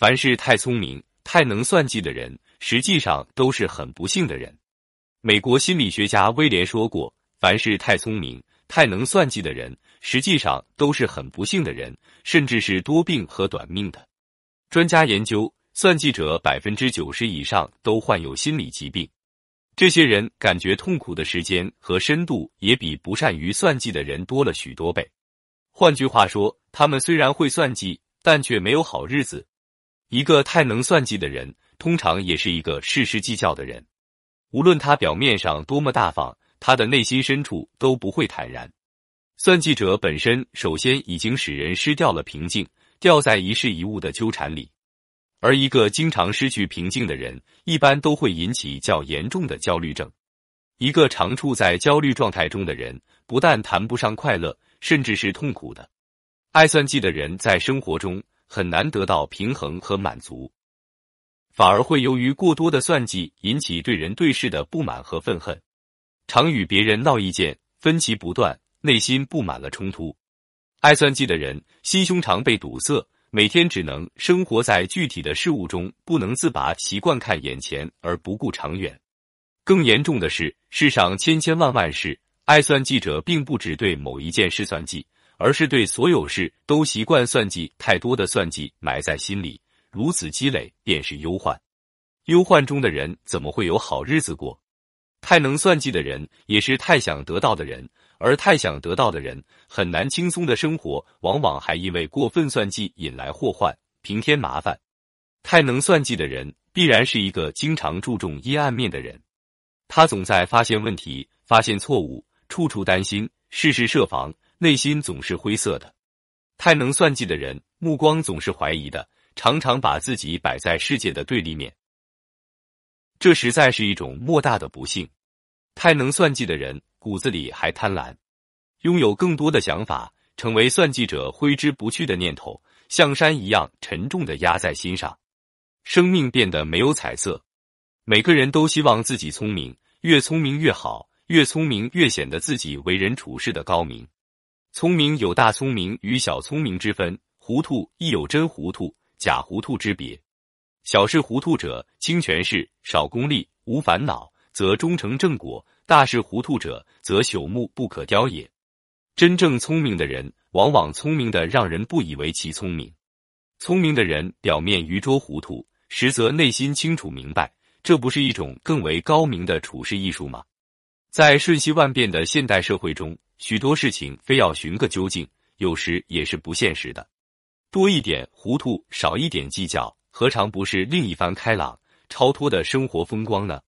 凡是太聪明、太能算计的人，实际上都是很不幸的人。美国心理学家威廉说过：“凡是太聪明、太能算计的人，实际上都是很不幸的人，甚至是多病和短命的。”专家研究，算计者百分之九十以上都患有心理疾病。这些人感觉痛苦的时间和深度也比不善于算计的人多了许多倍。换句话说，他们虽然会算计，但却没有好日子。一个太能算计的人，通常也是一个事事计较的人。无论他表面上多么大方，他的内心深处都不会坦然。算计者本身首先已经使人失掉了平静，掉在一事一物的纠缠里。而一个经常失去平静的人，一般都会引起较严重的焦虑症。一个常处在焦虑状态中的人，不但谈不上快乐，甚至是痛苦的。爱算计的人在生活中很难得到平衡和满足。反而会由于过多的算计引起对人对事的不满和愤恨，常与别人闹意见，分歧不断，内心布满了冲突。爱算计的人心胸常被堵塞，每天只能生活在具体的事物中，不能自拔，习惯看眼前而不顾长远。更严重的是，世上千千万万事，爱算计者并不只对某一件事算计，而是对所有事都习惯算计，太多的算计埋在心里。如此积累便是忧患，忧患中的人怎么会有好日子过？太能算计的人也是太想得到的人，而太想得到的人很难轻松的生活，往往还因为过分算计引来祸患，平添麻烦。太能算计的人必然是一个经常注重阴暗面的人，他总在发现问题、发现错误，处处担心，事事设防，内心总是灰色的。太能算计的人目光总是怀疑的。常常把自己摆在世界的对立面，这实在是一种莫大的不幸。太能算计的人骨子里还贪婪，拥有更多的想法，成为算计者挥之不去的念头，像山一样沉重的压在心上，生命变得没有彩色。每个人都希望自己聪明，越聪明越好，越聪明越显得自己为人处事的高明。聪明有大聪明与小聪明之分，糊涂亦有真糊涂。假糊涂之别，小事糊涂者轻权势、少功利、无烦恼，则终成正果；大事糊涂者，则朽木不可雕也。真正聪明的人，往往聪明的让人不以为其聪明。聪明的人表面愚拙糊涂，实则内心清楚明白，这不是一种更为高明的处事艺术吗？在瞬息万变的现代社会中，许多事情非要寻个究竟，有时也是不现实的。多一点糊涂，少一点计较，何尝不是另一番开朗、超脱的生活风光呢？